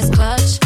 that's clutch.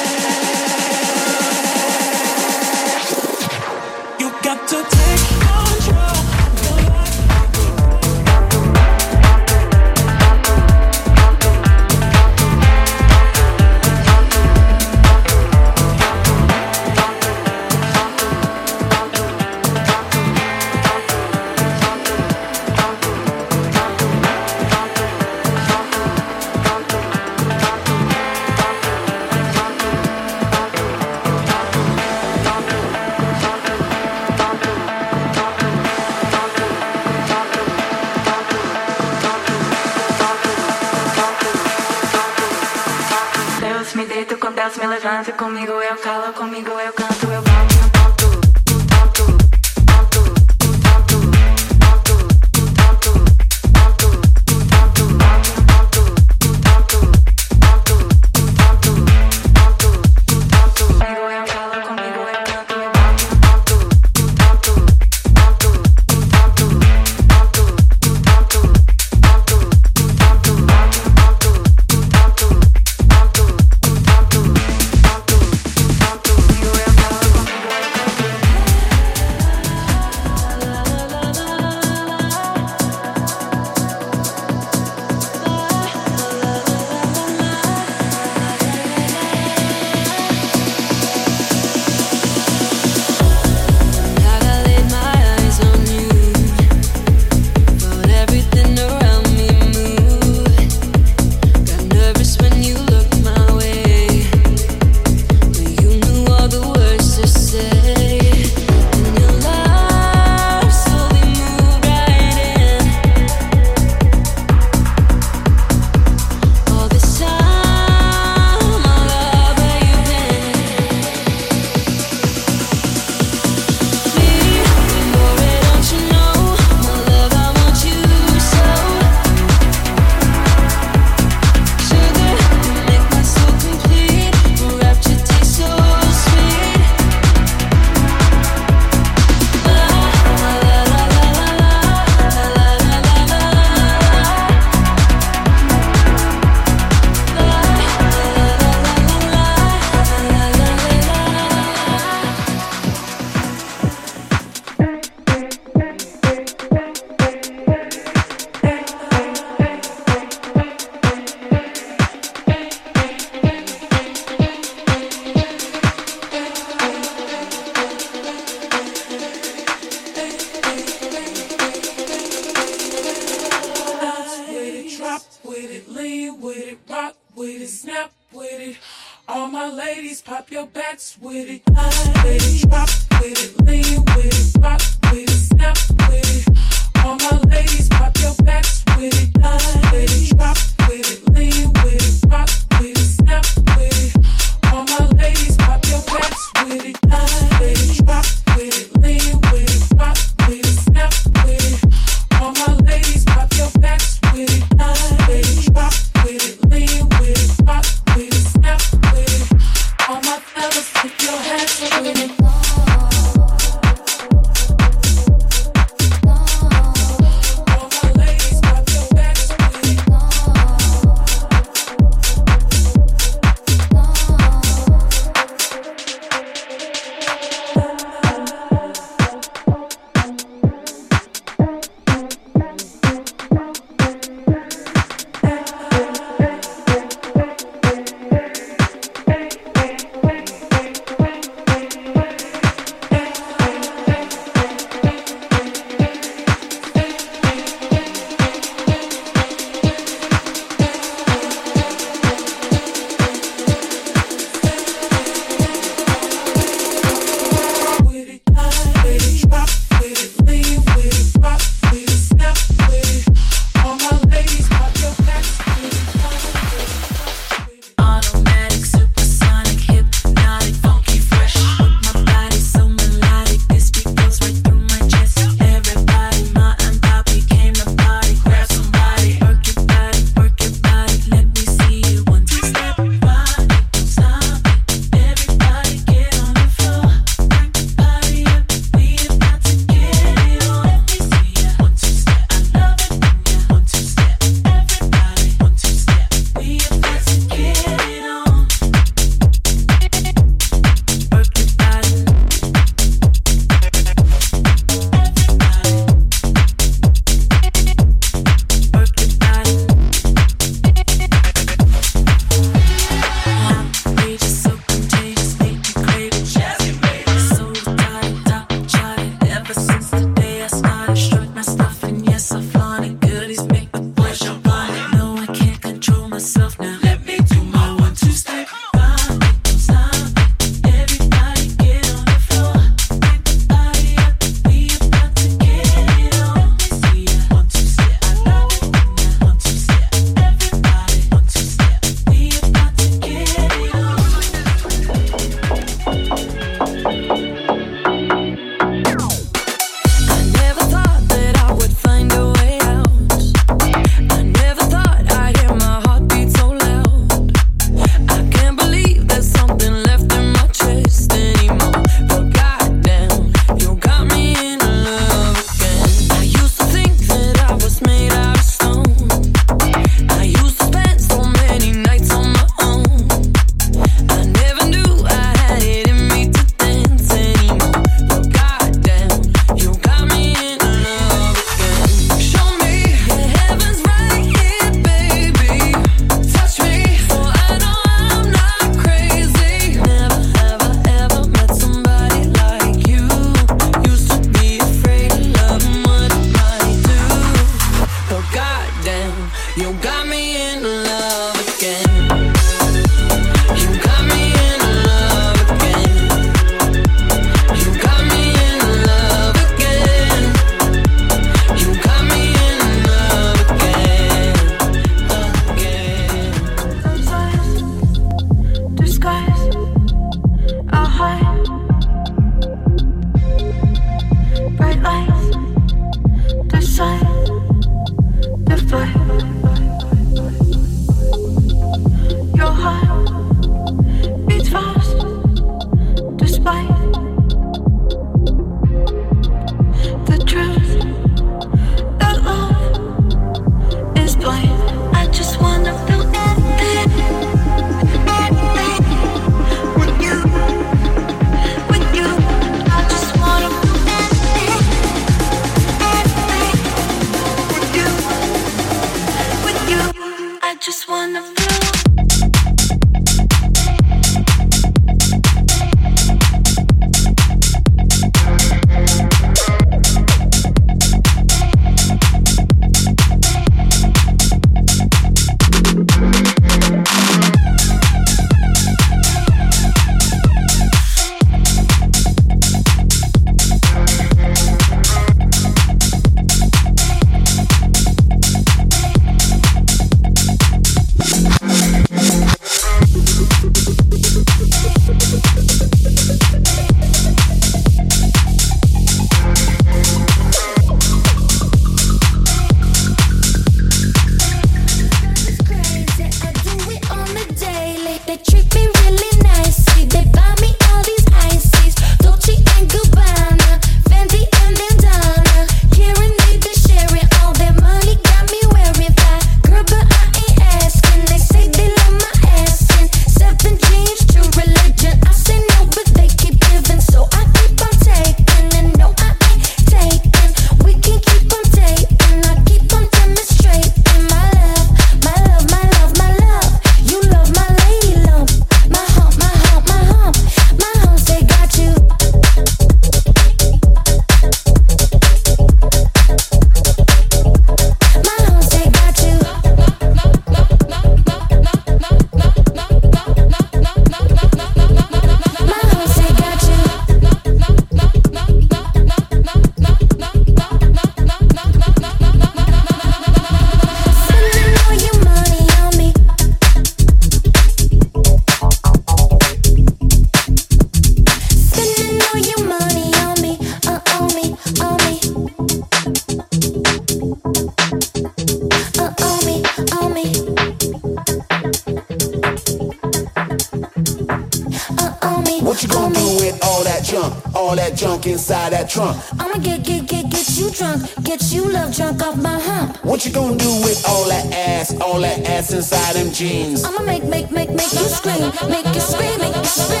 What you gonna do with all that ass, all that ass inside them jeans? I'ma make, make, make, make you scream, make you scream, make you scream.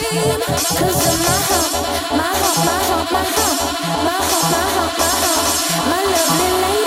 Cause of my hump, my hump, my hump, my hump, my hump, my hump, my hump, my lovely lady.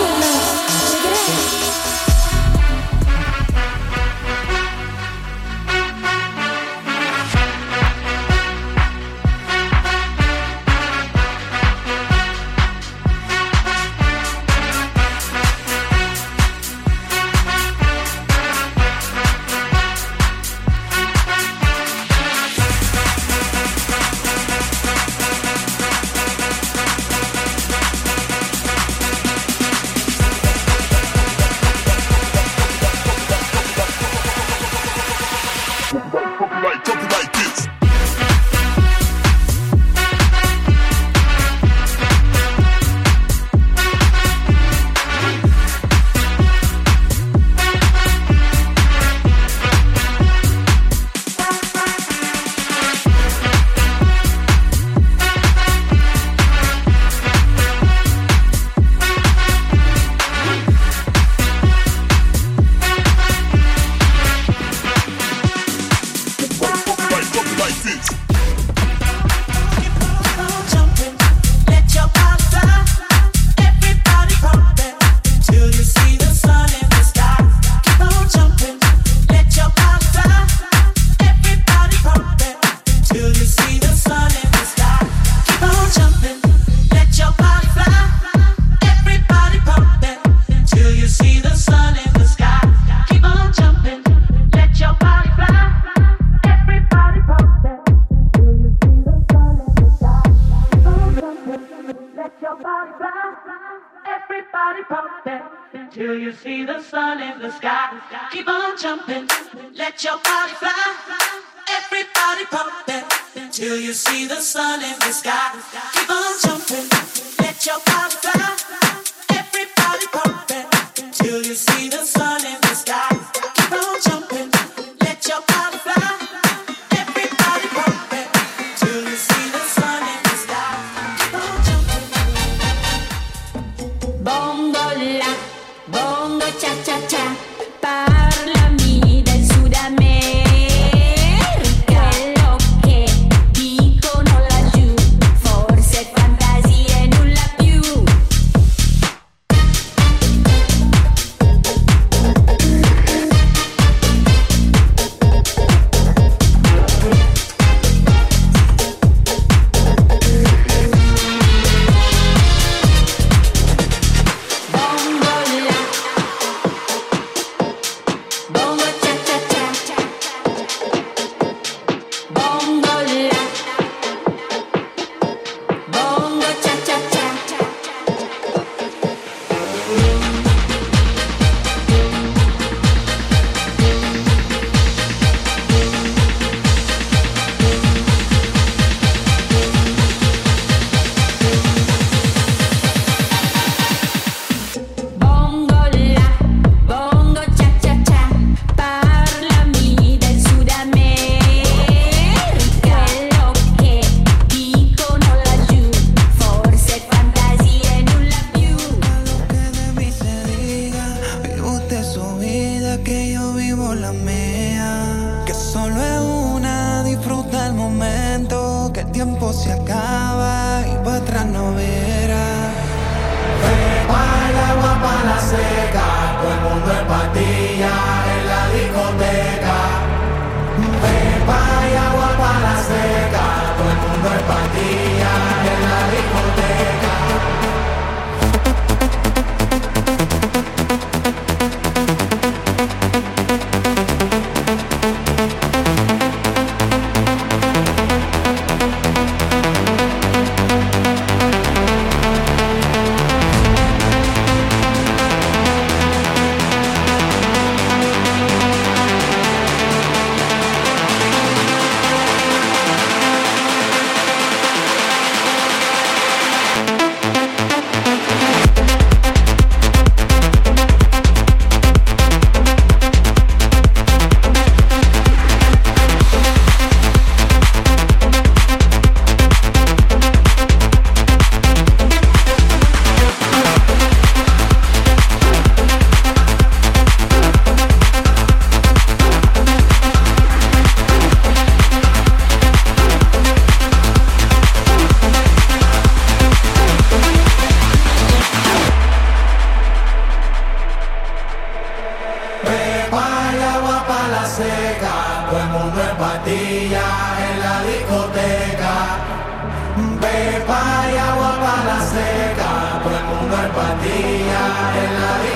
Pepa y agua para la seca, todo el mundo en en la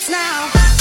something that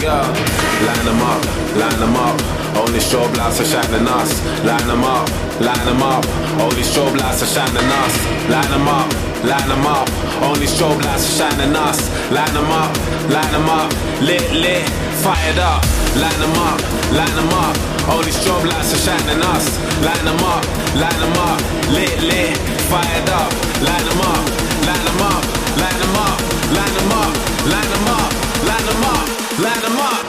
yo. Line them up, line them up. Only strobe lights are shining us. Line them up, line them up. Only strobe lights are shining us. Line them up, line them up. Only strobe lights are shining us. Line them up, line them up. Lit, lit, fired up. Line them up, line them up. Only strobe lights are shining us. Line them up, line them up. Lit, lit, fired up. Line them up, line them up, line them up, line them up, line them up, line them up, line them up.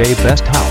Best House.